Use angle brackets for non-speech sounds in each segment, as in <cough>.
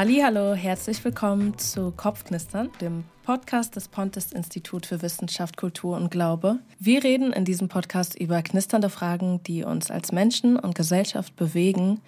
Hallo, herzlich willkommen zu Kopfknistern, dem Podcast des Pontes Institut für Wissenschaft, Kultur und Glaube. Wir reden in diesem Podcast über knisternde Fragen, die uns als Menschen und Gesellschaft bewegen.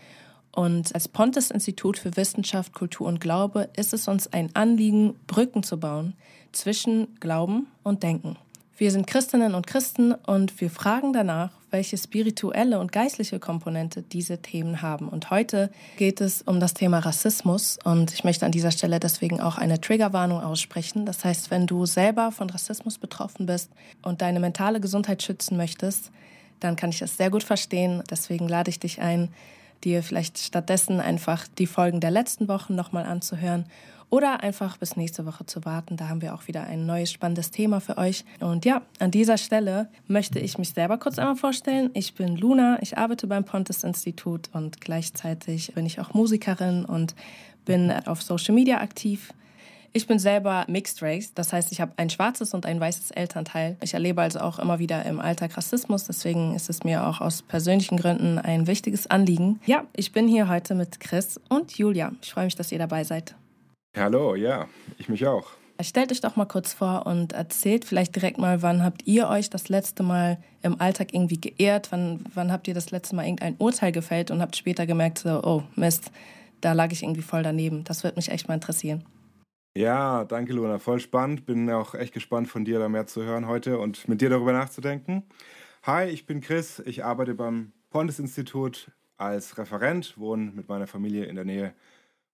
Und als Pontes Institut für Wissenschaft, Kultur und Glaube ist es uns ein Anliegen, Brücken zu bauen zwischen Glauben und Denken. Wir sind Christinnen und Christen und wir fragen danach, welche spirituelle und geistliche Komponente diese Themen haben. Und heute geht es um das Thema Rassismus und ich möchte an dieser Stelle deswegen auch eine Triggerwarnung aussprechen. Das heißt, wenn du selber von Rassismus betroffen bist und deine mentale Gesundheit schützen möchtest, dann kann ich das sehr gut verstehen. Deswegen lade ich dich ein, dir vielleicht stattdessen einfach die Folgen der letzten Wochen nochmal anzuhören oder einfach bis nächste Woche zu warten. Da haben wir auch wieder ein neues spannendes Thema für euch. Und ja, an dieser Stelle möchte ich mich selber kurz einmal vorstellen. Ich bin Luna, ich arbeite beim Pontes Institut und gleichzeitig bin ich auch Musikerin und bin auf Social Media aktiv. Ich bin selber Mixed Race, das heißt, ich habe ein schwarzes und ein weißes Elternteil. Ich erlebe also auch immer wieder im Alltag Rassismus, deswegen ist es mir auch aus persönlichen Gründen ein wichtiges Anliegen. Ja, ich bin hier heute mit Chris und Julia. Ich freue mich, dass ihr dabei seid. Hallo, ja, ich mich auch. Stellt euch doch mal kurz vor und erzählt vielleicht direkt mal, wann habt ihr euch das letzte Mal im Alltag irgendwie geehrt? Wann, wann habt ihr das letzte Mal irgendein Urteil gefällt und habt später gemerkt, so, oh Mist, da lag ich irgendwie voll daneben. Das würde mich echt mal interessieren. Ja, danke Luna, voll spannend. Bin auch echt gespannt von dir da mehr zu hören heute und mit dir darüber nachzudenken. Hi, ich bin Chris, ich arbeite beim Pontes Institut als Referent, wohne mit meiner Familie in der Nähe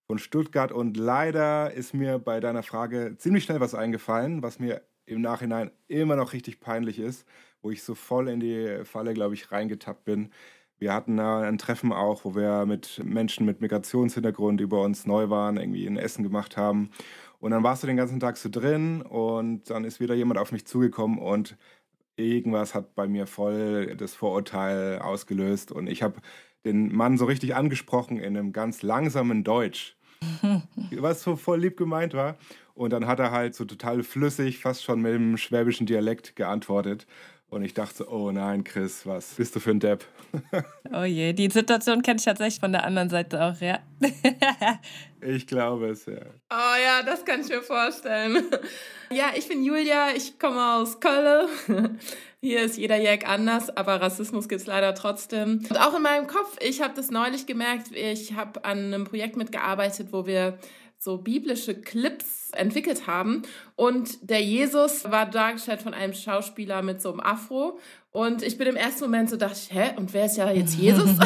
von Stuttgart. Und leider ist mir bei deiner Frage ziemlich schnell was eingefallen, was mir im Nachhinein immer noch richtig peinlich ist, wo ich so voll in die Falle, glaube ich, reingetappt bin. Wir hatten ein Treffen auch, wo wir mit Menschen mit Migrationshintergrund über uns neu waren, irgendwie ein Essen gemacht haben. Und dann warst du den ganzen Tag so drin und dann ist wieder jemand auf mich zugekommen und irgendwas hat bei mir voll das Vorurteil ausgelöst und ich habe den Mann so richtig angesprochen in einem ganz langsamen Deutsch. <laughs> was so voll lieb gemeint war. Und dann hat er halt so total flüssig, fast schon mit dem schwäbischen Dialekt geantwortet. Und ich dachte, oh nein, Chris, was bist du für ein Depp? <laughs> oh je, die Situation kenne ich tatsächlich von der anderen Seite auch, ja. <laughs> ich glaube es, ja. Oh ja, das kann ich mir vorstellen. Ja, ich bin Julia, ich komme aus Köln. <laughs> Hier ist jeder Jack anders, aber Rassismus gibt es leider trotzdem. Und auch in meinem Kopf, ich habe das neulich gemerkt, ich habe an einem Projekt mitgearbeitet, wo wir so biblische Clips entwickelt haben. Und der Jesus war dargestellt von einem Schauspieler mit so einem Afro. Und ich bin im ersten Moment so dachte ich, hä, und wer ist ja jetzt Jesus? <laughs> und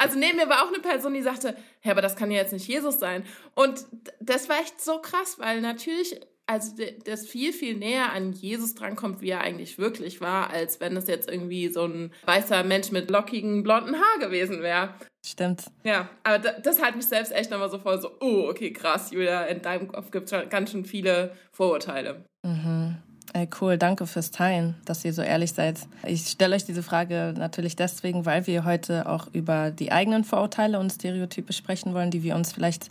also neben mir war auch eine Person, die sagte, hä, aber das kann ja jetzt nicht Jesus sein. Und das war echt so krass, weil natürlich also das viel, viel näher an Jesus drankommt, wie er eigentlich wirklich war, als wenn es jetzt irgendwie so ein weißer Mensch mit lockigen blonden Haar gewesen wäre. Stimmt. Ja, aber das hat mich selbst echt nochmal so voll so, oh, okay, krass, Julia, in deinem Kopf gibt es ganz schön viele Vorurteile. Mhm. Ey, cool, danke fürs Teilen, dass ihr so ehrlich seid. Ich stelle euch diese Frage natürlich deswegen, weil wir heute auch über die eigenen Vorurteile und Stereotype sprechen wollen, die wir uns vielleicht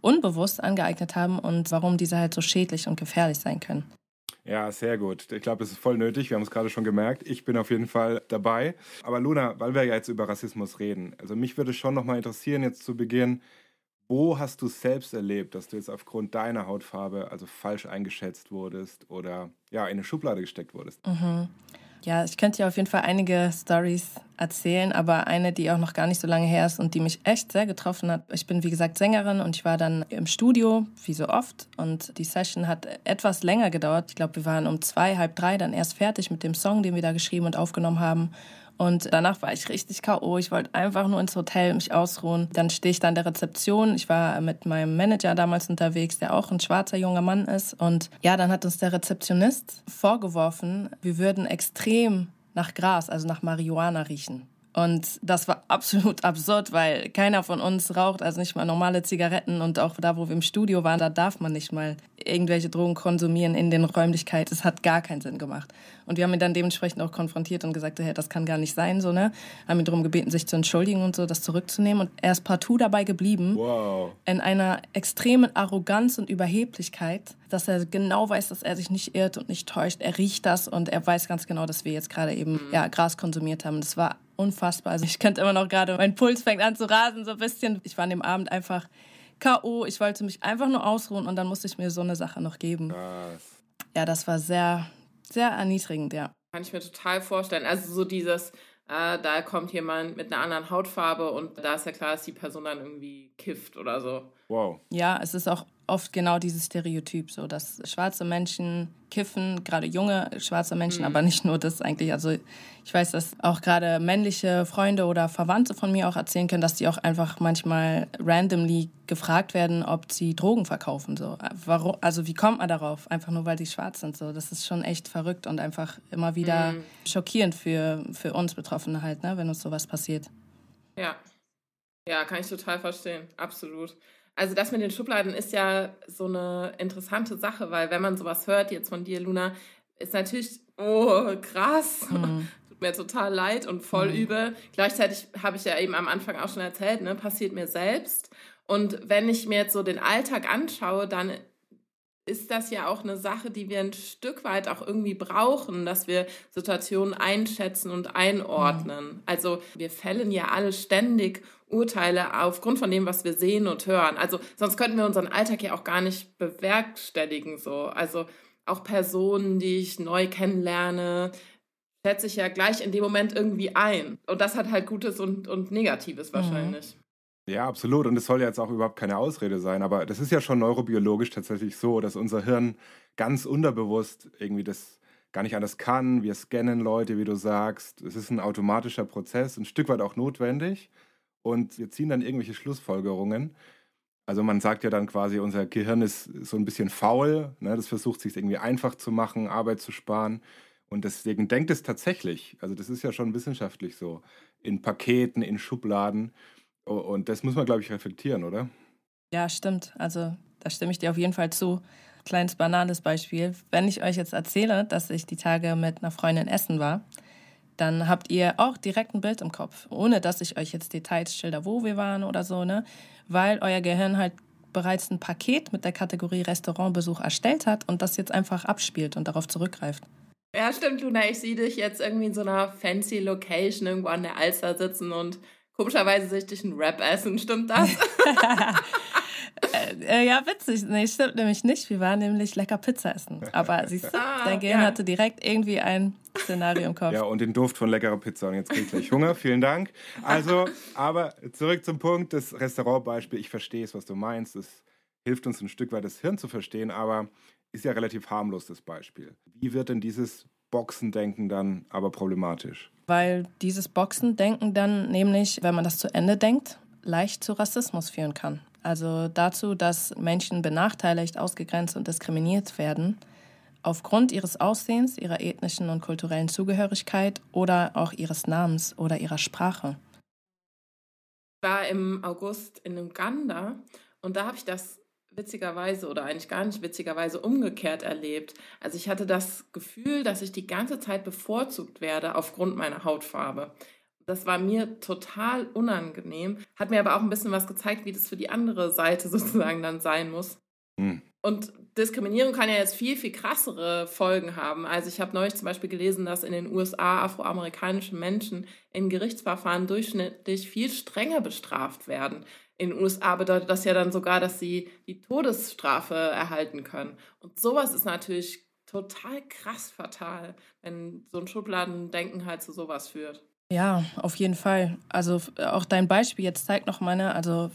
unbewusst angeeignet haben und warum diese halt so schädlich und gefährlich sein können. Ja, sehr gut. Ich glaube, das ist voll nötig. Wir haben es gerade schon gemerkt. Ich bin auf jeden Fall dabei. Aber Luna, weil wir ja jetzt über Rassismus reden, also mich würde schon noch mal interessieren, jetzt zu Beginn, wo hast du selbst erlebt, dass du jetzt aufgrund deiner Hautfarbe also falsch eingeschätzt wurdest oder ja in eine Schublade gesteckt wurdest? Mhm. Ja, ich könnte dir auf jeden Fall einige Stories erzählen, aber eine, die auch noch gar nicht so lange her ist und die mich echt sehr getroffen hat. Ich bin, wie gesagt, Sängerin und ich war dann im Studio, wie so oft. Und die Session hat etwas länger gedauert. Ich glaube, wir waren um zwei, halb drei dann erst fertig mit dem Song, den wir da geschrieben und aufgenommen haben. Und danach war ich richtig K.O. Ich wollte einfach nur ins Hotel mich ausruhen. Dann stehe ich da an der Rezeption. Ich war mit meinem Manager damals unterwegs, der auch ein schwarzer junger Mann ist. Und ja, dann hat uns der Rezeptionist vorgeworfen, wir würden extrem nach Gras, also nach Marihuana riechen. Und das war <laughs> absolut absurd, weil keiner von uns raucht, also nicht mal normale Zigaretten. Und auch da, wo wir im Studio waren, da darf man nicht mal irgendwelche Drogen konsumieren in den Räumlichkeiten. Es hat gar keinen Sinn gemacht. Und wir haben ihn dann dementsprechend auch konfrontiert und gesagt, hey, das kann gar nicht sein, so, ne? Haben ihn darum gebeten, sich zu entschuldigen und so, das zurückzunehmen. Und er ist partout dabei geblieben. Wow. In einer extremen Arroganz und Überheblichkeit, dass er genau weiß, dass er sich nicht irrt und nicht täuscht. Er riecht das und er weiß ganz genau, dass wir jetzt gerade eben, mhm. ja, Gras konsumiert haben. Das war unfassbar. Also ich könnte immer noch gerade, mein Puls fängt an zu rasen, so ein bisschen. Ich war an dem Abend einfach K.O. Ich wollte mich einfach nur ausruhen und dann musste ich mir so eine Sache noch geben. Krass. Ja, das war sehr, sehr erniedrigend, ja. Kann ich mir total vorstellen. Also so dieses, äh, da kommt jemand mit einer anderen Hautfarbe und da ist ja klar, dass die Person dann irgendwie kifft oder so. Wow. Ja, es ist auch oft genau dieses Stereotyp, so dass schwarze Menschen kiffen, gerade junge schwarze Menschen, mhm. aber nicht nur das eigentlich. Also ich weiß, dass auch gerade männliche Freunde oder Verwandte von mir auch erzählen können, dass die auch einfach manchmal randomly gefragt werden, ob sie Drogen verkaufen. So, warum? Also wie kommt man darauf? Einfach nur, weil die schwarz sind. So, das ist schon echt verrückt und einfach immer wieder mhm. schockierend für für uns Betroffene halt, ne, wenn uns sowas passiert. Ja, ja, kann ich total verstehen, absolut. Also das mit den Schubladen ist ja so eine interessante Sache, weil wenn man sowas hört jetzt von dir, Luna, ist natürlich, oh, krass. Mhm. <laughs> Tut mir total leid und voll mhm. übel. Gleichzeitig habe ich ja eben am Anfang auch schon erzählt, ne, passiert mir selbst. Und wenn ich mir jetzt so den Alltag anschaue, dann ist das ja auch eine Sache, die wir ein Stück weit auch irgendwie brauchen, dass wir Situationen einschätzen und einordnen. Mhm. Also wir fällen ja alle ständig Urteile aufgrund von dem, was wir sehen und hören. Also sonst könnten wir unseren Alltag ja auch gar nicht bewerkstelligen. So. Also auch Personen, die ich neu kennenlerne, schätze ich ja gleich in dem Moment irgendwie ein. Und das hat halt Gutes und, und Negatives mhm. wahrscheinlich. Ja, absolut. Und es soll ja jetzt auch überhaupt keine Ausrede sein, aber das ist ja schon neurobiologisch tatsächlich so, dass unser Hirn ganz unterbewusst irgendwie das gar nicht anders kann. Wir scannen Leute, wie du sagst. Es ist ein automatischer Prozess, ein Stück weit auch notwendig. Und wir ziehen dann irgendwelche Schlussfolgerungen. Also man sagt ja dann quasi, unser Gehirn ist so ein bisschen faul. Ne? Das versucht sich irgendwie einfach zu machen, Arbeit zu sparen. Und deswegen denkt es tatsächlich, also das ist ja schon wissenschaftlich so, in Paketen, in Schubladen. Und das muss man, glaube ich, reflektieren, oder? Ja, stimmt. Also da stimme ich dir auf jeden Fall zu. Kleines banales Beispiel. Wenn ich euch jetzt erzähle, dass ich die Tage mit einer Freundin essen war, dann habt ihr auch direkt ein Bild im Kopf, ohne dass ich euch jetzt Details schilder, wo wir waren oder so, ne? Weil euer Gehirn halt bereits ein Paket mit der Kategorie Restaurantbesuch erstellt hat und das jetzt einfach abspielt und darauf zurückgreift. Ja, stimmt, Luna. Ich sehe dich jetzt irgendwie in so einer fancy Location irgendwo an der Alster sitzen und Komischerweise sehe ich dich einen Rap essen, stimmt das? <laughs> äh, ja, witzig. Nee, stimmt nämlich nicht. Wir waren nämlich lecker Pizza essen. Aber siehst du, ah, dein Gehirn ja. hatte direkt irgendwie ein Szenario im Kopf. Ja, und den Duft von leckerer Pizza. Und jetzt kriege ich gleich Hunger. Vielen Dank. Also, aber zurück zum Punkt, das Restaurantbeispiel. Ich verstehe es, was du meinst. Es hilft uns ein Stück weit, das Hirn zu verstehen, aber ist ja relativ harmlos, das Beispiel. Wie wird denn dieses Boxendenken dann aber problematisch? Weil dieses Boxendenken dann nämlich, wenn man das zu Ende denkt, leicht zu Rassismus führen kann. Also dazu, dass Menschen benachteiligt, ausgegrenzt und diskriminiert werden aufgrund ihres Aussehens, ihrer ethnischen und kulturellen Zugehörigkeit oder auch ihres Namens oder ihrer Sprache. Ich war im August in Uganda und da habe ich das witzigerweise oder eigentlich gar nicht witzigerweise umgekehrt erlebt. Also ich hatte das Gefühl, dass ich die ganze Zeit bevorzugt werde aufgrund meiner Hautfarbe. Das war mir total unangenehm, hat mir aber auch ein bisschen was gezeigt, wie das für die andere Seite <laughs> sozusagen dann sein muss. Hm. Und Diskriminierung kann ja jetzt viel, viel krassere Folgen haben. Also ich habe neulich zum Beispiel gelesen, dass in den USA afroamerikanische Menschen in Gerichtsverfahren durchschnittlich viel strenger bestraft werden in den USA bedeutet das ja dann sogar, dass sie die Todesstrafe erhalten können. Und sowas ist natürlich total krass fatal, wenn so ein Schubladendenken halt zu sowas führt. Ja, auf jeden Fall. Also auch dein Beispiel jetzt zeigt noch mal, ne, also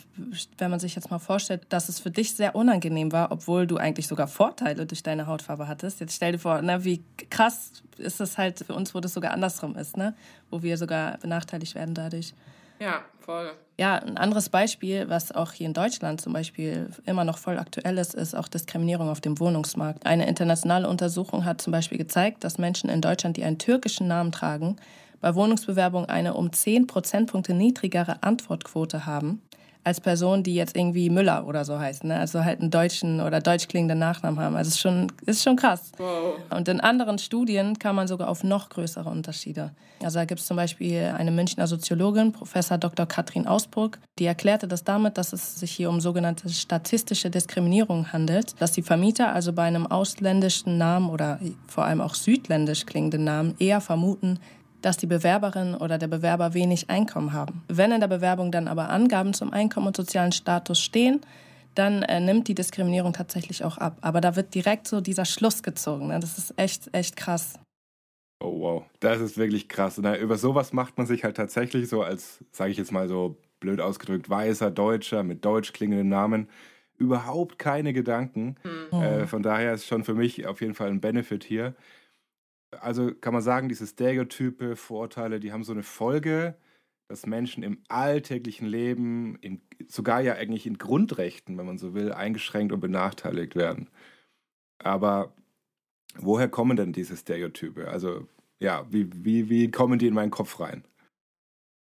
wenn man sich jetzt mal vorstellt, dass es für dich sehr unangenehm war, obwohl du eigentlich sogar Vorteile durch deine Hautfarbe hattest. Jetzt stell dir vor, ne, wie krass ist es halt für uns, wo das sogar andersrum ist, ne, wo wir sogar benachteiligt werden dadurch. Ja, voll. Ja, ein anderes Beispiel, was auch hier in Deutschland zum Beispiel immer noch voll aktuell ist, ist auch Diskriminierung auf dem Wohnungsmarkt. Eine internationale Untersuchung hat zum Beispiel gezeigt, dass Menschen in Deutschland, die einen türkischen Namen tragen, bei Wohnungsbewerbung eine um 10 Prozentpunkte niedrigere Antwortquote haben als Person, die jetzt irgendwie Müller oder so heißt, ne? also halt einen deutschen oder deutsch klingenden Nachnamen haben. Also ist schon, ist schon krass. Wow. Und in anderen Studien kam man sogar auf noch größere Unterschiede. Also da gibt es zum Beispiel eine Münchner Soziologin, Professor Dr. Katrin Ausburg, die erklärte das damit, dass es sich hier um sogenannte statistische Diskriminierung handelt, dass die Vermieter also bei einem ausländischen Namen oder vor allem auch südländisch klingenden Namen eher vermuten, dass die Bewerberin oder der Bewerber wenig Einkommen haben. Wenn in der Bewerbung dann aber Angaben zum Einkommen und sozialen Status stehen, dann äh, nimmt die Diskriminierung tatsächlich auch ab. Aber da wird direkt so dieser Schluss gezogen. Ne? Das ist echt, echt krass. Oh wow, das ist wirklich krass. Und über sowas macht man sich halt tatsächlich so als, sage ich jetzt mal so blöd ausgedrückt, weißer Deutscher mit deutsch klingenden Namen überhaupt keine Gedanken. Mhm. Äh, von daher ist schon für mich auf jeden Fall ein Benefit hier. Also kann man sagen, diese Stereotype, Vorurteile, die haben so eine Folge, dass Menschen im alltäglichen Leben, in, sogar ja eigentlich in Grundrechten, wenn man so will, eingeschränkt und benachteiligt werden. Aber woher kommen denn diese Stereotype? Also ja, wie, wie, wie kommen die in meinen Kopf rein?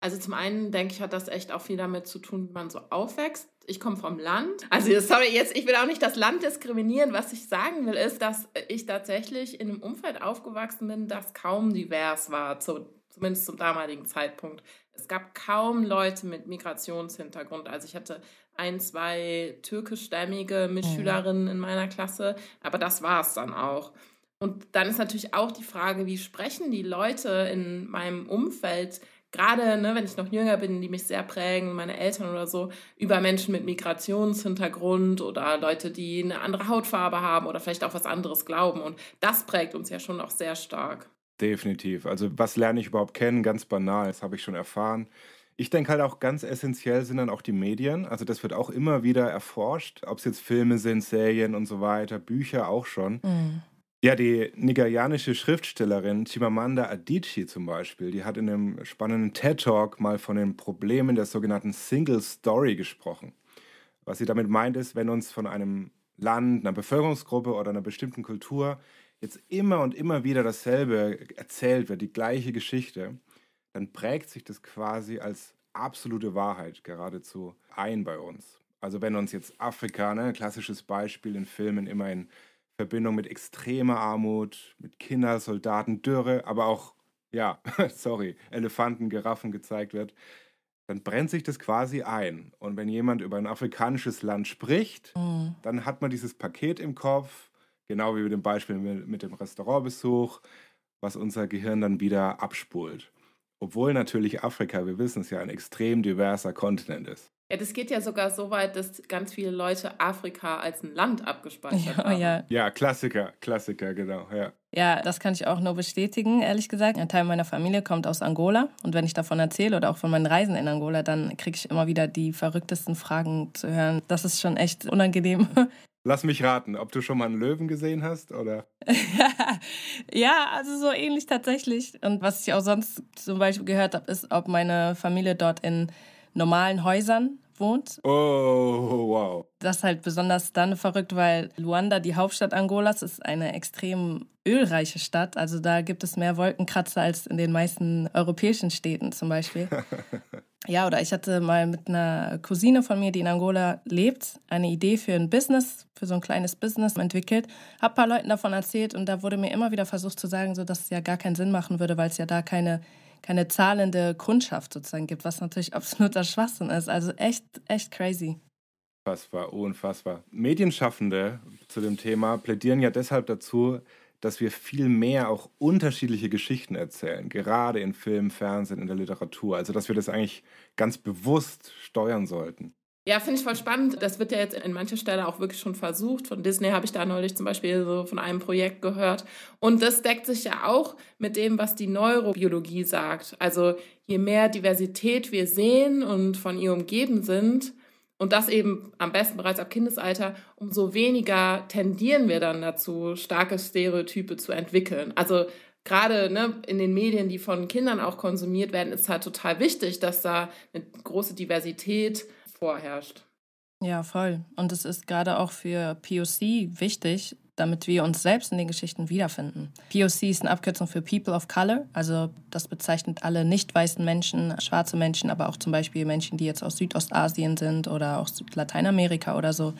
Also zum einen denke ich, hat das echt auch viel damit zu tun, wie man so aufwächst. Ich komme vom Land. Also sorry, jetzt ich will auch nicht das Land diskriminieren. Was ich sagen will, ist, dass ich tatsächlich in einem Umfeld aufgewachsen bin, das kaum divers war, zu, zumindest zum damaligen Zeitpunkt. Es gab kaum Leute mit Migrationshintergrund. Also ich hatte ein, zwei türkischstämmige Mitschülerinnen in meiner Klasse, aber das war es dann auch. Und dann ist natürlich auch die Frage, wie sprechen die Leute in meinem Umfeld gerade ne, wenn ich noch jünger bin, die mich sehr prägen, meine Eltern oder so, über Menschen mit Migrationshintergrund oder Leute, die eine andere Hautfarbe haben oder vielleicht auch was anderes glauben. Und das prägt uns ja schon auch sehr stark. Definitiv. Also was lerne ich überhaupt kennen? Ganz banal, das habe ich schon erfahren. Ich denke halt auch ganz essentiell sind dann auch die Medien. Also das wird auch immer wieder erforscht, ob es jetzt Filme sind, Serien und so weiter, Bücher auch schon. Mhm. Ja, die nigerianische Schriftstellerin Chimamanda Adichie zum Beispiel, die hat in einem spannenden TED-Talk mal von den Problemen der sogenannten Single Story gesprochen. Was sie damit meint ist, wenn uns von einem Land, einer Bevölkerungsgruppe oder einer bestimmten Kultur jetzt immer und immer wieder dasselbe erzählt wird, die gleiche Geschichte, dann prägt sich das quasi als absolute Wahrheit geradezu ein bei uns. Also wenn uns jetzt Afrika, ne, klassisches Beispiel in Filmen immer in Verbindung mit extremer Armut, mit Kindersoldaten, Dürre, aber auch, ja, <laughs> sorry, Elefanten, Giraffen gezeigt wird, dann brennt sich das quasi ein. Und wenn jemand über ein afrikanisches Land spricht, mhm. dann hat man dieses Paket im Kopf, genau wie mit dem Beispiel mit dem Restaurantbesuch, was unser Gehirn dann wieder abspult. Obwohl natürlich Afrika, wir wissen es ja, ein extrem diverser Kontinent ist. Ja, das geht ja sogar so weit, dass ganz viele Leute Afrika als ein Land abgespeichert <laughs> ja, haben. Ja. ja, Klassiker, Klassiker, genau, ja. Ja, das kann ich auch nur bestätigen, ehrlich gesagt. Ein Teil meiner Familie kommt aus Angola und wenn ich davon erzähle oder auch von meinen Reisen in Angola, dann kriege ich immer wieder die verrücktesten Fragen zu hören. Das ist schon echt unangenehm. <laughs> Lass mich raten, ob du schon mal einen Löwen gesehen hast, oder? <laughs> ja, also so ähnlich tatsächlich. Und was ich auch sonst zum Beispiel gehört habe, ist, ob meine Familie dort in normalen Häusern wohnt. Oh, wow. Das ist halt besonders dann verrückt, weil Luanda, die Hauptstadt Angolas, ist eine extrem ölreiche Stadt. Also da gibt es mehr Wolkenkratzer als in den meisten europäischen Städten zum Beispiel. <laughs> ja, oder ich hatte mal mit einer Cousine von mir, die in Angola lebt, eine Idee für ein Business, für so ein kleines Business entwickelt. Hab ein paar Leuten davon erzählt und da wurde mir immer wieder versucht zu sagen, so dass es ja gar keinen Sinn machen würde, weil es ja da keine keine zahlende Kundschaft sozusagen gibt, was natürlich absoluter Schwachsinn ist. Also echt, echt crazy. Unfassbar, unfassbar. Medienschaffende zu dem Thema plädieren ja deshalb dazu, dass wir viel mehr auch unterschiedliche Geschichten erzählen, gerade in Film, Fernsehen, in der Literatur. Also dass wir das eigentlich ganz bewusst steuern sollten. Ja, finde ich voll spannend. Das wird ja jetzt in mancher Stelle auch wirklich schon versucht. Von Disney habe ich da neulich zum Beispiel so von einem Projekt gehört. Und das deckt sich ja auch mit dem, was die Neurobiologie sagt. Also je mehr Diversität wir sehen und von ihr umgeben sind, und das eben am besten bereits ab Kindesalter, umso weniger tendieren wir dann dazu, starke Stereotype zu entwickeln. Also gerade ne, in den Medien, die von Kindern auch konsumiert werden, ist halt total wichtig, dass da eine große Diversität vorherrscht. Ja, voll. Und es ist gerade auch für POC wichtig, damit wir uns selbst in den Geschichten wiederfinden. POC ist eine Abkürzung für People of Color, also das bezeichnet alle nicht weißen Menschen, schwarze Menschen, aber auch zum Beispiel Menschen, die jetzt aus Südostasien sind oder aus Lateinamerika oder so,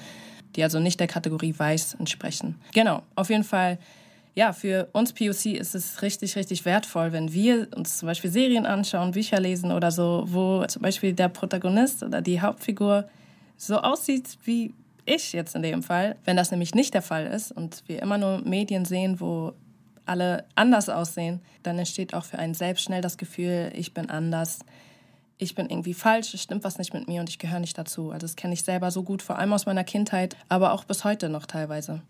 die also nicht der Kategorie weiß entsprechen. Genau, auf jeden Fall ja, für uns POC ist es richtig, richtig wertvoll, wenn wir uns zum Beispiel Serien anschauen, Bücher lesen oder so, wo zum Beispiel der Protagonist oder die Hauptfigur so aussieht wie ich jetzt in dem Fall. Wenn das nämlich nicht der Fall ist und wir immer nur Medien sehen, wo alle anders aussehen, dann entsteht auch für einen selbst schnell das Gefühl, ich bin anders, ich bin irgendwie falsch, es stimmt was nicht mit mir und ich gehöre nicht dazu. Also das kenne ich selber so gut, vor allem aus meiner Kindheit, aber auch bis heute noch teilweise.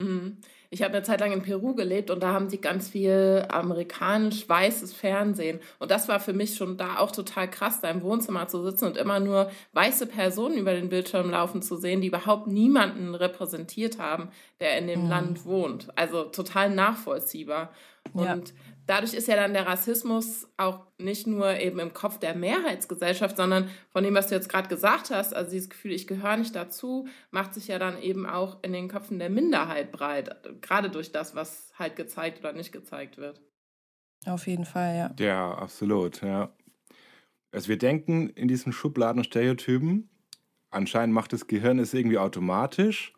Mhm. Ich habe eine Zeit lang in Peru gelebt und da haben die ganz viel amerikanisch weißes Fernsehen. Und das war für mich schon da auch total krass, da im Wohnzimmer zu sitzen und immer nur weiße Personen über den Bildschirm laufen zu sehen, die überhaupt niemanden repräsentiert haben, der in dem mhm. Land wohnt. Also total nachvollziehbar. Und ja dadurch ist ja dann der Rassismus auch nicht nur eben im Kopf der Mehrheitsgesellschaft, sondern von dem, was du jetzt gerade gesagt hast, also dieses Gefühl, ich gehöre nicht dazu, macht sich ja dann eben auch in den Köpfen der Minderheit breit, gerade durch das, was halt gezeigt oder nicht gezeigt wird. Auf jeden Fall, ja. Ja, absolut, ja. Also wir denken in diesen Schubladen und Stereotypen, anscheinend macht das Gehirn es irgendwie automatisch.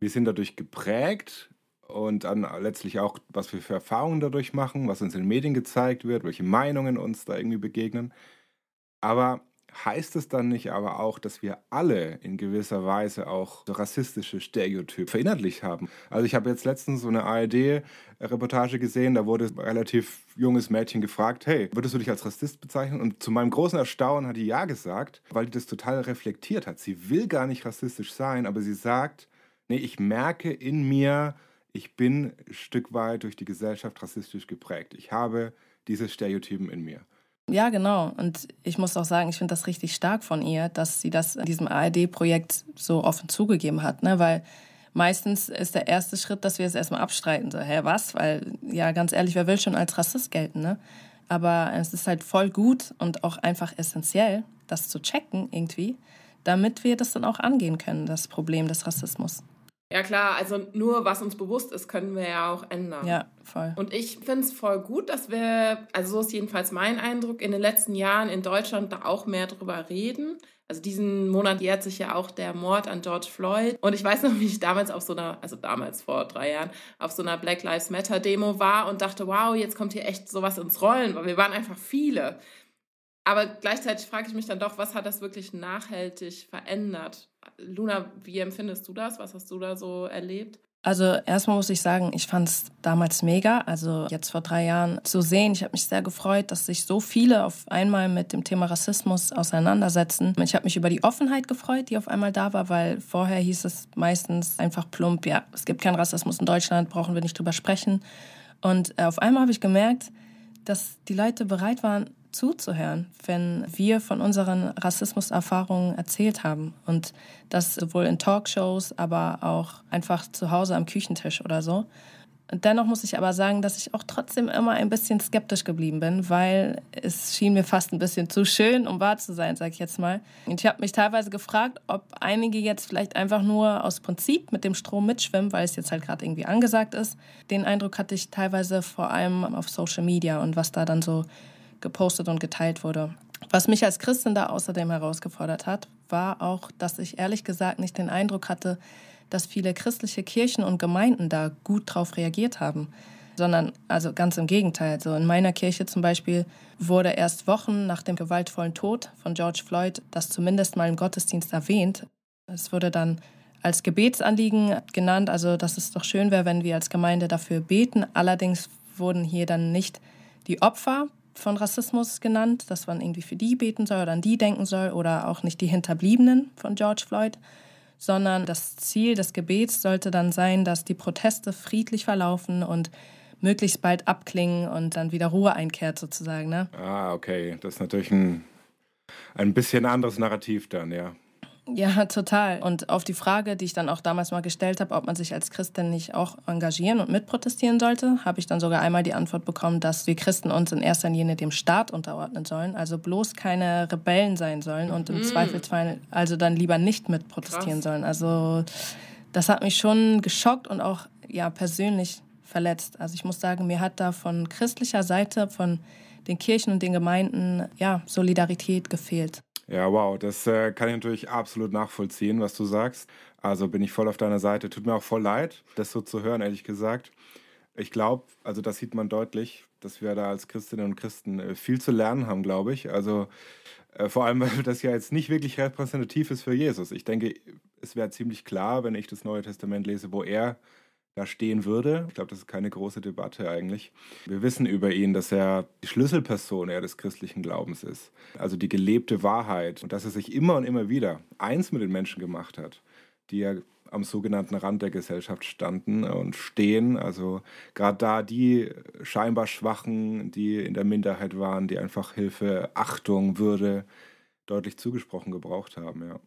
Wir sind dadurch geprägt, und dann letztlich auch, was wir für Erfahrungen dadurch machen, was uns in den Medien gezeigt wird, welche Meinungen uns da irgendwie begegnen. Aber heißt es dann nicht aber auch, dass wir alle in gewisser Weise auch rassistische Stereotype verinnerlicht haben? Also ich habe jetzt letztens so eine ARD-Reportage gesehen, da wurde ein relativ junges Mädchen gefragt, hey, würdest du dich als Rassist bezeichnen? Und zu meinem großen Erstaunen hat die ja gesagt, weil die das total reflektiert hat. Sie will gar nicht rassistisch sein, aber sie sagt, nee, ich merke in mir, ich bin ein Stück weit durch die Gesellschaft rassistisch geprägt. Ich habe diese Stereotypen in mir. Ja, genau. Und ich muss auch sagen, ich finde das richtig stark von ihr, dass sie das in diesem ARD-Projekt so offen zugegeben hat, ne? weil meistens ist der erste Schritt, dass wir es erstmal abstreiten. So, hä, was? Weil, ja, ganz ehrlich, wer will schon als Rassist gelten, ne? Aber es ist halt voll gut und auch einfach essentiell, das zu checken irgendwie, damit wir das dann auch angehen können, das Problem des Rassismus. Ja klar, also nur was uns bewusst ist, können wir ja auch ändern. Ja, voll. Und ich finde es voll gut, dass wir, also so ist jedenfalls mein Eindruck, in den letzten Jahren in Deutschland da auch mehr drüber reden. Also diesen Monat jährt sich ja auch der Mord an George Floyd. Und ich weiß noch, wie ich damals auf so einer, also damals vor drei Jahren, auf so einer Black Lives Matter Demo war und dachte, wow, jetzt kommt hier echt sowas ins Rollen, weil wir waren einfach viele. Aber gleichzeitig frage ich mich dann doch, was hat das wirklich nachhaltig verändert? Luna, wie empfindest du das? Was hast du da so erlebt? Also erstmal muss ich sagen, ich fand es damals mega. Also jetzt vor drei Jahren zu sehen, ich habe mich sehr gefreut, dass sich so viele auf einmal mit dem Thema Rassismus auseinandersetzen. Ich habe mich über die Offenheit gefreut, die auf einmal da war, weil vorher hieß es meistens einfach plump, ja, es gibt keinen Rassismus in Deutschland, brauchen wir nicht drüber sprechen. Und äh, auf einmal habe ich gemerkt, dass die Leute bereit waren, zuzuhören, wenn wir von unseren Rassismuserfahrungen erzählt haben. Und das sowohl in Talkshows, aber auch einfach zu Hause am Küchentisch oder so. Dennoch muss ich aber sagen, dass ich auch trotzdem immer ein bisschen skeptisch geblieben bin, weil es schien mir fast ein bisschen zu schön, um wahr zu sein, sag ich jetzt mal. Und ich habe mich teilweise gefragt, ob einige jetzt vielleicht einfach nur aus Prinzip mit dem Strom mitschwimmen, weil es jetzt halt gerade irgendwie angesagt ist. Den Eindruck hatte ich teilweise vor allem auf Social Media und was da dann so gepostet und geteilt wurde. Was mich als Christin da außerdem herausgefordert hat, war auch, dass ich ehrlich gesagt nicht den Eindruck hatte, dass viele christliche Kirchen und Gemeinden da gut drauf reagiert haben, sondern also ganz im Gegenteil. So in meiner Kirche zum Beispiel wurde erst Wochen nach dem gewaltvollen Tod von George Floyd das zumindest mal im Gottesdienst erwähnt. Es wurde dann als Gebetsanliegen genannt, also dass es doch schön wäre, wenn wir als Gemeinde dafür beten. Allerdings wurden hier dann nicht die Opfer von Rassismus genannt, dass man irgendwie für die beten soll oder an die denken soll oder auch nicht die Hinterbliebenen von George Floyd, sondern das Ziel des Gebets sollte dann sein, dass die Proteste friedlich verlaufen und möglichst bald abklingen und dann wieder Ruhe einkehrt sozusagen. Ne? Ah, okay. Das ist natürlich ein, ein bisschen anderes Narrativ dann, ja. Ja, total. Und auf die Frage, die ich dann auch damals mal gestellt habe, ob man sich als Christin nicht auch engagieren und mitprotestieren sollte, habe ich dann sogar einmal die Antwort bekommen, dass wir Christen uns in erster Linie dem Staat unterordnen sollen, also bloß keine Rebellen sein sollen und im mhm. Zweifelsfall also dann lieber nicht mitprotestieren Krass. sollen. Also das hat mich schon geschockt und auch ja persönlich verletzt. Also ich muss sagen, mir hat da von christlicher Seite, von den Kirchen und den Gemeinden ja Solidarität gefehlt. Ja, wow, das äh, kann ich natürlich absolut nachvollziehen, was du sagst. Also bin ich voll auf deiner Seite. Tut mir auch voll leid, das so zu hören, ehrlich gesagt. Ich glaube, also das sieht man deutlich, dass wir da als Christinnen und Christen äh, viel zu lernen haben, glaube ich. Also äh, vor allem, <laughs> weil das ja jetzt nicht wirklich repräsentativ ist für Jesus. Ich denke, es wäre ziemlich klar, wenn ich das Neue Testament lese, wo er da stehen würde. Ich glaube, das ist keine große Debatte eigentlich. Wir wissen über ihn, dass er die Schlüsselperson eher des christlichen Glaubens ist. Also die gelebte Wahrheit und dass er sich immer und immer wieder eins mit den Menschen gemacht hat, die ja am sogenannten Rand der Gesellschaft standen und stehen. Also gerade da die scheinbar Schwachen, die in der Minderheit waren, die einfach Hilfe, Achtung, Würde deutlich zugesprochen gebraucht haben, ja.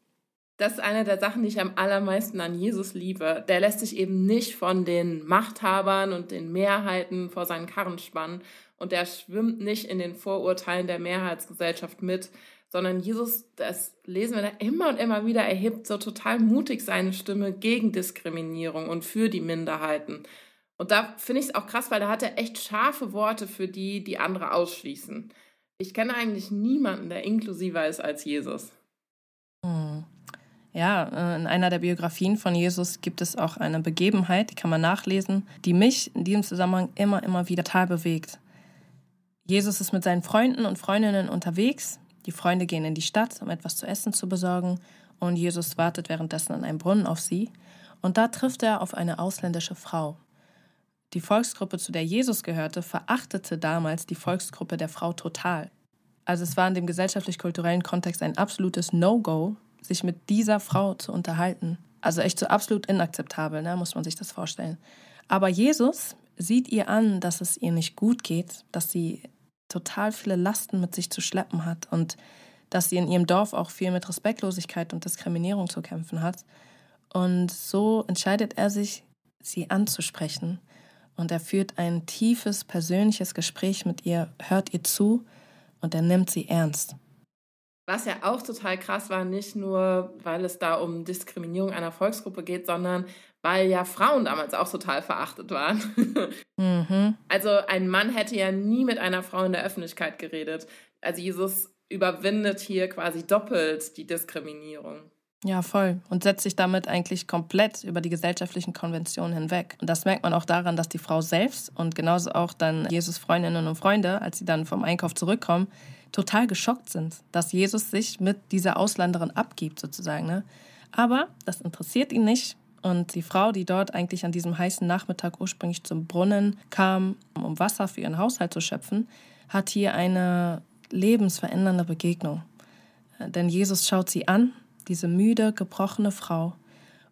Das ist eine der Sachen, die ich am allermeisten an Jesus liebe. Der lässt sich eben nicht von den Machthabern und den Mehrheiten vor seinen Karren spannen und der schwimmt nicht in den Vorurteilen der Mehrheitsgesellschaft mit, sondern Jesus, das lesen wir da immer und immer wieder, erhebt so total mutig seine Stimme gegen Diskriminierung und für die Minderheiten. Und da finde ich es auch krass, weil da hat er echt scharfe Worte für die, die andere ausschließen. Ich kenne eigentlich niemanden, der inklusiver ist als Jesus. Ja, äh, in einer der Biografien von Jesus gibt es auch eine Begebenheit, die kann man nachlesen, die mich in diesem Zusammenhang immer, immer wieder total bewegt. Jesus ist mit seinen Freunden und Freundinnen unterwegs. Die Freunde gehen in die Stadt, um etwas zu essen zu besorgen, und Jesus wartet währenddessen an einem Brunnen auf sie. Und da trifft er auf eine ausländische Frau. Die Volksgruppe, zu der Jesus gehörte, verachtete damals die Volksgruppe der Frau total. Also es war in dem gesellschaftlich-kulturellen Kontext ein absolutes No-Go, sich mit dieser Frau zu unterhalten. Also echt so absolut inakzeptabel, ne? muss man sich das vorstellen. Aber Jesus sieht ihr an, dass es ihr nicht gut geht, dass sie total viele Lasten mit sich zu schleppen hat und dass sie in ihrem Dorf auch viel mit Respektlosigkeit und Diskriminierung zu kämpfen hat. Und so entscheidet er sich, sie anzusprechen. Und er führt ein tiefes persönliches Gespräch mit ihr, hört ihr zu und er nimmt sie ernst. Was ja auch total krass war, nicht nur, weil es da um Diskriminierung einer Volksgruppe geht, sondern weil ja Frauen damals auch total verachtet waren. Mhm. Also ein Mann hätte ja nie mit einer Frau in der Öffentlichkeit geredet. Also Jesus überwindet hier quasi doppelt die Diskriminierung. Ja, voll. Und setzt sich damit eigentlich komplett über die gesellschaftlichen Konventionen hinweg. Und das merkt man auch daran, dass die Frau selbst und genauso auch dann Jesus Freundinnen und Freunde, als sie dann vom Einkauf zurückkommen, total geschockt sind, dass Jesus sich mit dieser Ausländerin abgibt, sozusagen. Ne? Aber das interessiert ihn nicht. Und die Frau, die dort eigentlich an diesem heißen Nachmittag ursprünglich zum Brunnen kam, um Wasser für ihren Haushalt zu schöpfen, hat hier eine lebensverändernde Begegnung. Denn Jesus schaut sie an diese müde, gebrochene Frau,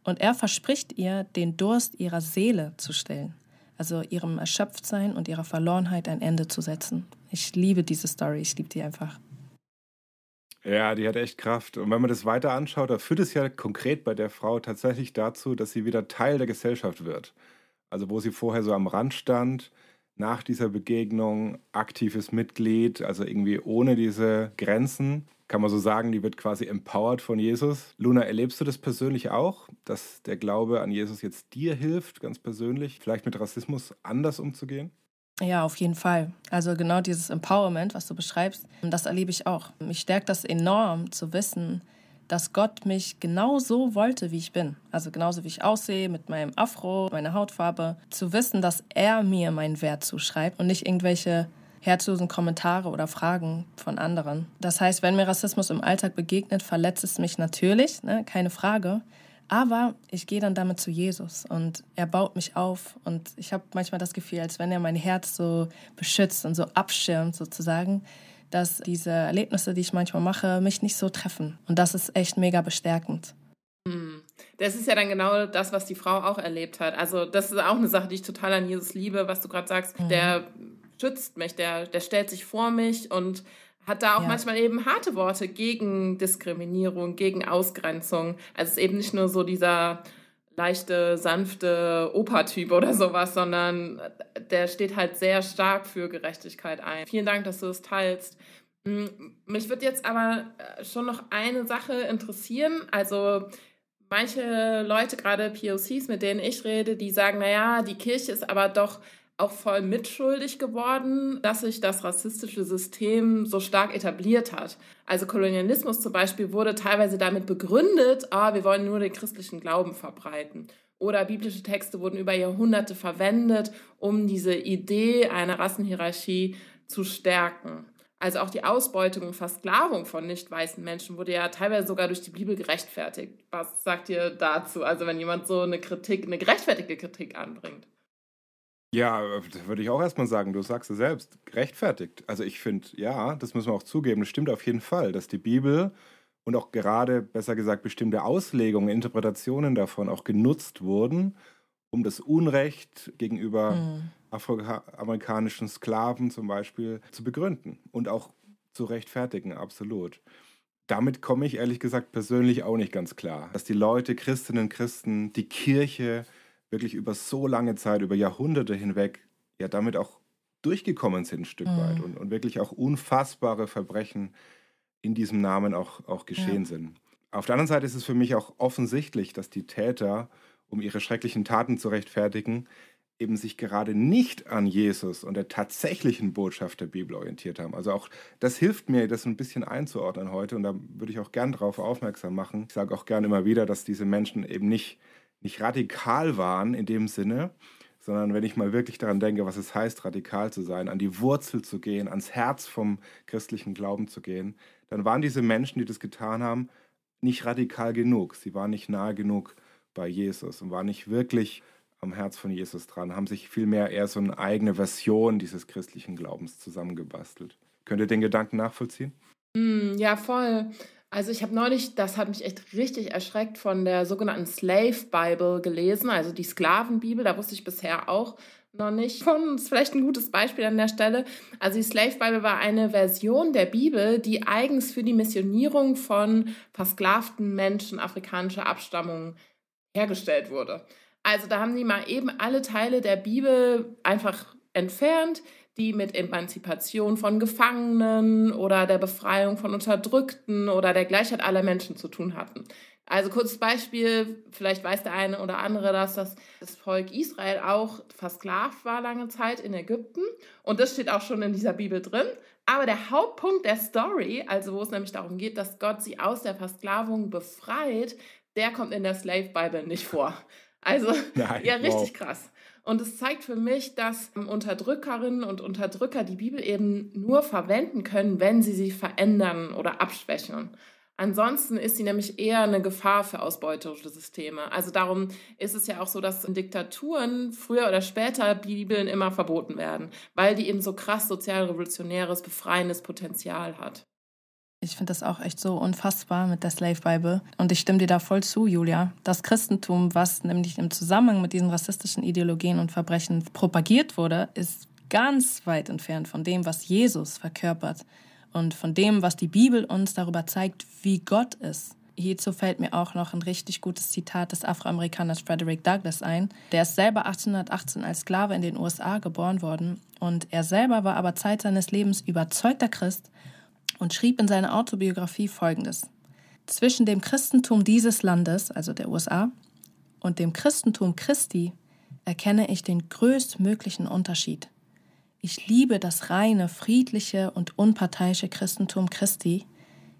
und er verspricht ihr, den Durst ihrer Seele zu stillen, also ihrem Erschöpftsein und ihrer Verlorenheit ein Ende zu setzen. Ich liebe diese Story, ich liebe die einfach. Ja, die hat echt Kraft. Und wenn man das weiter anschaut, da führt es ja konkret bei der Frau tatsächlich dazu, dass sie wieder Teil der Gesellschaft wird. Also wo sie vorher so am Rand stand, nach dieser Begegnung aktives Mitglied, also irgendwie ohne diese Grenzen kann man so sagen, die wird quasi empowered von Jesus. Luna, erlebst du das persönlich auch, dass der Glaube an Jesus jetzt dir hilft, ganz persönlich, vielleicht mit Rassismus anders umzugehen? Ja, auf jeden Fall. Also genau dieses Empowerment, was du beschreibst, das erlebe ich auch. Mich stärkt das enorm zu wissen, dass Gott mich genau so wollte, wie ich bin. Also genauso wie ich aussehe, mit meinem Afro, meiner Hautfarbe. Zu wissen, dass er mir meinen Wert zuschreibt und nicht irgendwelche herzlosen Kommentare oder Fragen von anderen. Das heißt, wenn mir Rassismus im Alltag begegnet, verletzt es mich natürlich, ne, keine Frage. Aber ich gehe dann damit zu Jesus und er baut mich auf und ich habe manchmal das Gefühl, als wenn er mein Herz so beschützt und so abschirmt sozusagen, dass diese Erlebnisse, die ich manchmal mache, mich nicht so treffen. Und das ist echt mega bestärkend. Hm. Das ist ja dann genau das, was die Frau auch erlebt hat. Also das ist auch eine Sache, die ich total an Jesus liebe, was du gerade sagst. Mhm. Der schützt mich, der, der stellt sich vor mich und hat da auch ja. manchmal eben harte Worte gegen Diskriminierung, gegen Ausgrenzung. Also es ist eben nicht nur so dieser leichte, sanfte Opa-Typ oder sowas, sondern der steht halt sehr stark für Gerechtigkeit ein. Vielen Dank, dass du es teilst. Hm, mich würde jetzt aber äh, schon noch eine Sache interessieren. Also manche Leute, gerade POCs, mit denen ich rede, die sagen, naja, die Kirche ist aber doch auch voll mitschuldig geworden, dass sich das rassistische System so stark etabliert hat. Also Kolonialismus zum Beispiel wurde teilweise damit begründet, ah, wir wollen nur den christlichen Glauben verbreiten. Oder biblische Texte wurden über Jahrhunderte verwendet, um diese Idee einer Rassenhierarchie zu stärken. Also auch die Ausbeutung und Versklavung von nicht weißen Menschen wurde ja teilweise sogar durch die Bibel gerechtfertigt. Was sagt ihr dazu? Also wenn jemand so eine Kritik, eine gerechtfertigte Kritik anbringt. Ja, da würde ich auch erstmal sagen, du sagst es selbst, gerechtfertigt. Also ich finde, ja, das müssen wir auch zugeben, das stimmt auf jeden Fall, dass die Bibel und auch gerade, besser gesagt, bestimmte Auslegungen, Interpretationen davon auch genutzt wurden, um das Unrecht gegenüber mhm. afroamerikanischen Sklaven zum Beispiel zu begründen und auch zu rechtfertigen, absolut. Damit komme ich ehrlich gesagt persönlich auch nicht ganz klar, dass die Leute, Christinnen und Christen, die Kirche wirklich über so lange Zeit, über Jahrhunderte hinweg, ja damit auch durchgekommen sind ein Stück mhm. weit und, und wirklich auch unfassbare Verbrechen in diesem Namen auch, auch geschehen ja. sind. Auf der anderen Seite ist es für mich auch offensichtlich, dass die Täter, um ihre schrecklichen Taten zu rechtfertigen, eben sich gerade nicht an Jesus und der tatsächlichen Botschaft der Bibel orientiert haben. Also auch das hilft mir, das ein bisschen einzuordnen heute und da würde ich auch gern darauf aufmerksam machen. Ich sage auch gern immer wieder, dass diese Menschen eben nicht, nicht radikal waren in dem Sinne, sondern wenn ich mal wirklich daran denke, was es heißt, radikal zu sein, an die Wurzel zu gehen, ans Herz vom christlichen Glauben zu gehen, dann waren diese Menschen, die das getan haben, nicht radikal genug. Sie waren nicht nahe genug bei Jesus und waren nicht wirklich am Herz von Jesus dran, haben sich vielmehr eher so eine eigene Version dieses christlichen Glaubens zusammengebastelt. Könnt ihr den Gedanken nachvollziehen? Mm, ja, voll. Also ich habe neulich, das hat mich echt richtig erschreckt, von der sogenannten Slave Bible gelesen, also die Sklavenbibel. Da wusste ich bisher auch noch nicht von. Ist vielleicht ein gutes Beispiel an der Stelle. Also die Slave Bible war eine Version der Bibel, die eigens für die Missionierung von versklavten Menschen afrikanischer Abstammung hergestellt wurde. Also da haben die mal eben alle Teile der Bibel einfach entfernt, die mit Emanzipation von Gefangenen oder der Befreiung von Unterdrückten oder der Gleichheit aller Menschen zu tun hatten. Also kurzes Beispiel, vielleicht weiß der eine oder andere, dass das, das Volk Israel auch versklavt war lange Zeit in Ägypten. Und das steht auch schon in dieser Bibel drin. Aber der Hauptpunkt der Story, also wo es nämlich darum geht, dass Gott sie aus der Versklavung befreit, der kommt in der Slave Bible nicht vor. Also <laughs> Nein, ja, richtig wow. krass. Und es zeigt für mich, dass Unterdrückerinnen und Unterdrücker die Bibel eben nur verwenden können, wenn sie sie verändern oder abschwächen. Ansonsten ist sie nämlich eher eine Gefahr für ausbeuterische Systeme. Also darum ist es ja auch so, dass in Diktaturen früher oder später Bibeln immer verboten werden, weil die eben so krass sozialrevolutionäres, befreiendes Potenzial hat. Ich finde das auch echt so unfassbar mit der Slave Bible. Und ich stimme dir da voll zu, Julia. Das Christentum, was nämlich im Zusammenhang mit diesen rassistischen Ideologien und Verbrechen propagiert wurde, ist ganz weit entfernt von dem, was Jesus verkörpert und von dem, was die Bibel uns darüber zeigt, wie Gott ist. Hierzu fällt mir auch noch ein richtig gutes Zitat des Afroamerikaners Frederick Douglass ein. Der ist selber 1818 als Sklave in den USA geboren worden und er selber war aber Zeit seines Lebens überzeugter Christ und schrieb in seiner Autobiografie Folgendes. Zwischen dem Christentum dieses Landes, also der USA, und dem Christentum Christi erkenne ich den größtmöglichen Unterschied. Ich liebe das reine, friedliche und unparteiische Christentum Christi.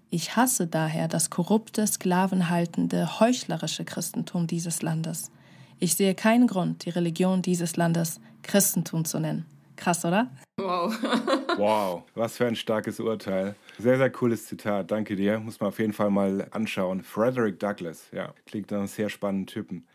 Ich hasse daher das korrupte, sklavenhaltende, heuchlerische Christentum dieses Landes. Ich sehe keinen Grund, die Religion dieses Landes Christentum zu nennen. Krass, oder? Wow. wow, was für ein starkes Urteil. Sehr, sehr cooles Zitat. Danke dir. Muss man auf jeden Fall mal anschauen. Frederick Douglass, ja, klingt nach einem sehr spannenden Typen.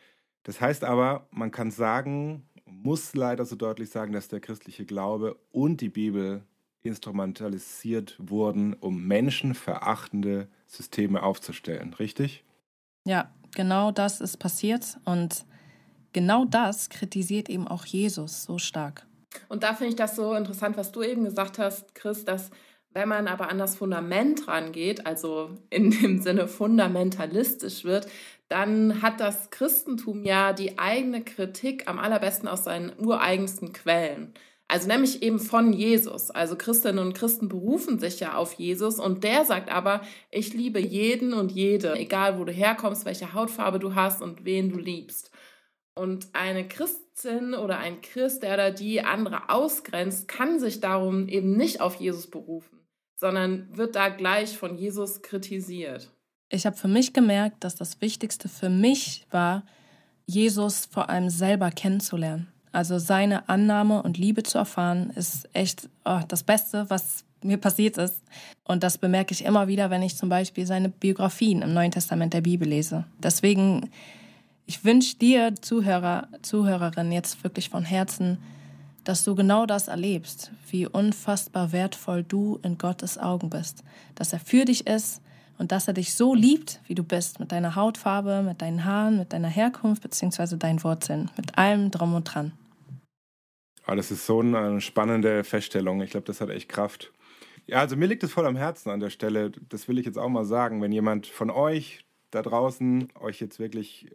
Das heißt aber, man kann sagen, muss leider so deutlich sagen, dass der christliche Glaube und die Bibel instrumentalisiert wurden, um menschenverachtende Systeme aufzustellen. Richtig? Ja, genau das ist passiert und genau das kritisiert eben auch Jesus so stark. Und da finde ich das so interessant, was du eben gesagt hast, Chris, dass wenn man aber an das Fundament rangeht, also in <laughs> dem Sinne fundamentalistisch wird, dann hat das Christentum ja die eigene Kritik am allerbesten aus seinen ureigensten Quellen. Also nämlich eben von Jesus. Also Christinnen und Christen berufen sich ja auf Jesus und der sagt aber, ich liebe jeden und jede, egal wo du herkommst, welche Hautfarbe du hast und wen du liebst. Und eine Christin oder ein Christ, der da die andere ausgrenzt, kann sich darum eben nicht auf Jesus berufen, sondern wird da gleich von Jesus kritisiert. Ich habe für mich gemerkt, dass das Wichtigste für mich war, Jesus vor allem selber kennenzulernen. Also seine Annahme und Liebe zu erfahren, ist echt oh, das Beste, was, mir passiert ist. Und das bemerke ich immer wieder, wenn ich zum Beispiel seine Biografien im Neuen Testament der Bibel lese. Deswegen, ich wünsche dir, Zuhörer, Zuhörerin, jetzt wirklich von Herzen, dass du genau das erlebst, wie unfassbar wertvoll du in Gottes Augen bist, dass er für dich ist und dass er dich so liebt, wie du bist, mit deiner Hautfarbe, mit deinen Haaren, mit deiner Herkunft bzw. deinen Wurzeln, mit allem drum und dran. Oh, das ist so eine spannende Feststellung. Ich glaube, das hat echt Kraft. Ja, also mir liegt es voll am Herzen an der Stelle. Das will ich jetzt auch mal sagen. Wenn jemand von euch da draußen euch jetzt wirklich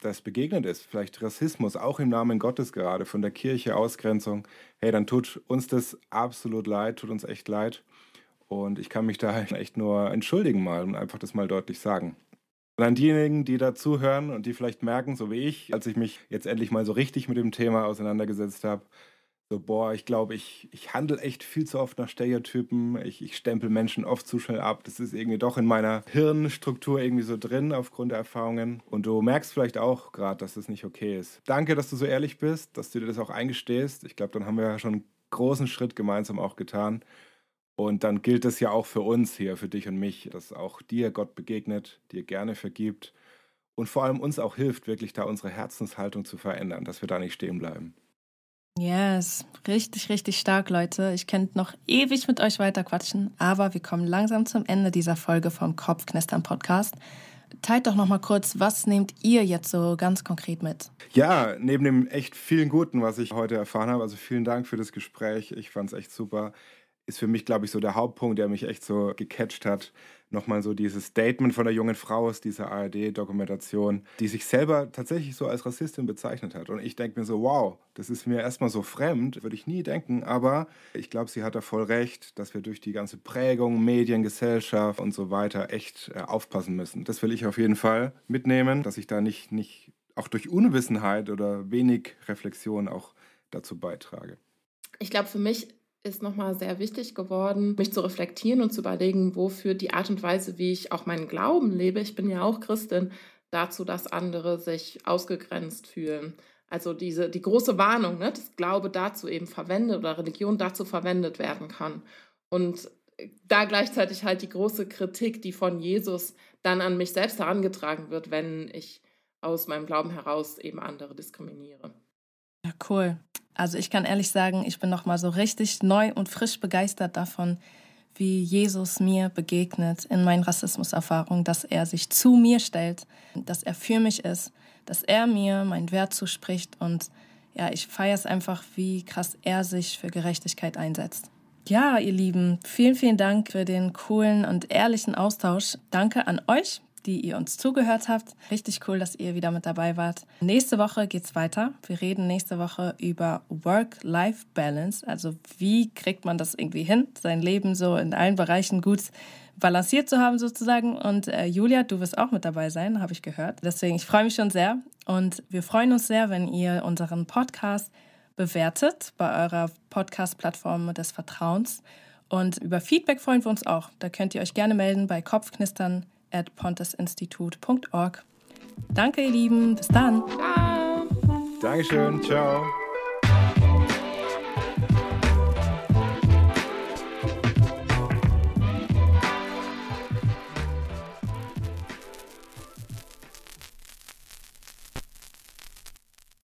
das begegnet ist, vielleicht Rassismus, auch im Namen Gottes gerade, von der Kirche, Ausgrenzung, hey, dann tut uns das absolut leid, tut uns echt leid. Und ich kann mich da echt nur entschuldigen mal und einfach das mal deutlich sagen. Und an diejenigen, die da zuhören und die vielleicht merken, so wie ich, als ich mich jetzt endlich mal so richtig mit dem Thema auseinandergesetzt habe, so, boah, ich glaube, ich, ich handle echt viel zu oft nach Stereotypen. Ich, ich stempel Menschen oft zu schnell ab. Das ist irgendwie doch in meiner Hirnstruktur irgendwie so drin aufgrund der Erfahrungen. Und du merkst vielleicht auch gerade, dass das nicht okay ist. Danke, dass du so ehrlich bist, dass du dir das auch eingestehst. Ich glaube, dann haben wir ja schon einen großen Schritt gemeinsam auch getan. Und dann gilt es ja auch für uns hier, für dich und mich, dass auch dir Gott begegnet, dir gerne vergibt und vor allem uns auch hilft, wirklich da unsere Herzenshaltung zu verändern, dass wir da nicht stehen bleiben. Yes, richtig, richtig stark, Leute. Ich könnte noch ewig mit euch weiter quatschen, aber wir kommen langsam zum Ende dieser Folge vom Kopfknistern Podcast. Teilt doch noch mal kurz, was nehmt ihr jetzt so ganz konkret mit? Ja, neben dem echt vielen Guten, was ich heute erfahren habe, also vielen Dank für das Gespräch. Ich fand es echt super ist für mich, glaube ich, so der Hauptpunkt, der mich echt so gecatcht hat. Nochmal so dieses Statement von der jungen Frau aus dieser ARD-Dokumentation, die sich selber tatsächlich so als Rassistin bezeichnet hat. Und ich denke mir so, wow, das ist mir erstmal so fremd, würde ich nie denken. Aber ich glaube, sie hat da voll recht, dass wir durch die ganze Prägung, Medien, Gesellschaft und so weiter echt äh, aufpassen müssen. Das will ich auf jeden Fall mitnehmen, dass ich da nicht, nicht auch durch Unwissenheit oder wenig Reflexion auch dazu beitrage. Ich glaube, für mich ist nochmal sehr wichtig geworden, mich zu reflektieren und zu überlegen, wofür die Art und Weise, wie ich auch meinen Glauben lebe, ich bin ja auch Christin, dazu, dass andere sich ausgegrenzt fühlen. Also diese, die große Warnung, ne, dass Glaube dazu eben verwendet oder Religion dazu verwendet werden kann. Und da gleichzeitig halt die große Kritik, die von Jesus dann an mich selbst herangetragen wird, wenn ich aus meinem Glauben heraus eben andere diskriminiere. Ja, cool. Also ich kann ehrlich sagen, ich bin noch mal so richtig neu und frisch begeistert davon, wie Jesus mir begegnet in meinen Rassismuserfahrungen, dass er sich zu mir stellt, dass er für mich ist, dass er mir meinen Wert zuspricht und ja, ich feiere es einfach, wie krass er sich für Gerechtigkeit einsetzt. Ja, ihr Lieben, vielen, vielen Dank für den coolen und ehrlichen Austausch. Danke an euch die ihr uns zugehört habt. Richtig cool, dass ihr wieder mit dabei wart. Nächste Woche geht's weiter. Wir reden nächste Woche über Work-Life-Balance. Also wie kriegt man das irgendwie hin, sein Leben so in allen Bereichen gut balanciert zu haben sozusagen. Und äh, Julia, du wirst auch mit dabei sein, habe ich gehört. Deswegen, ich freue mich schon sehr. Und wir freuen uns sehr, wenn ihr unseren Podcast bewertet bei eurer Podcast-Plattform des Vertrauens. Und über Feedback freuen wir uns auch. Da könnt ihr euch gerne melden bei Kopfknistern at pontesinstitut.org. Danke, ihr Lieben. Bis dann. Ciao. Dankeschön. Ciao.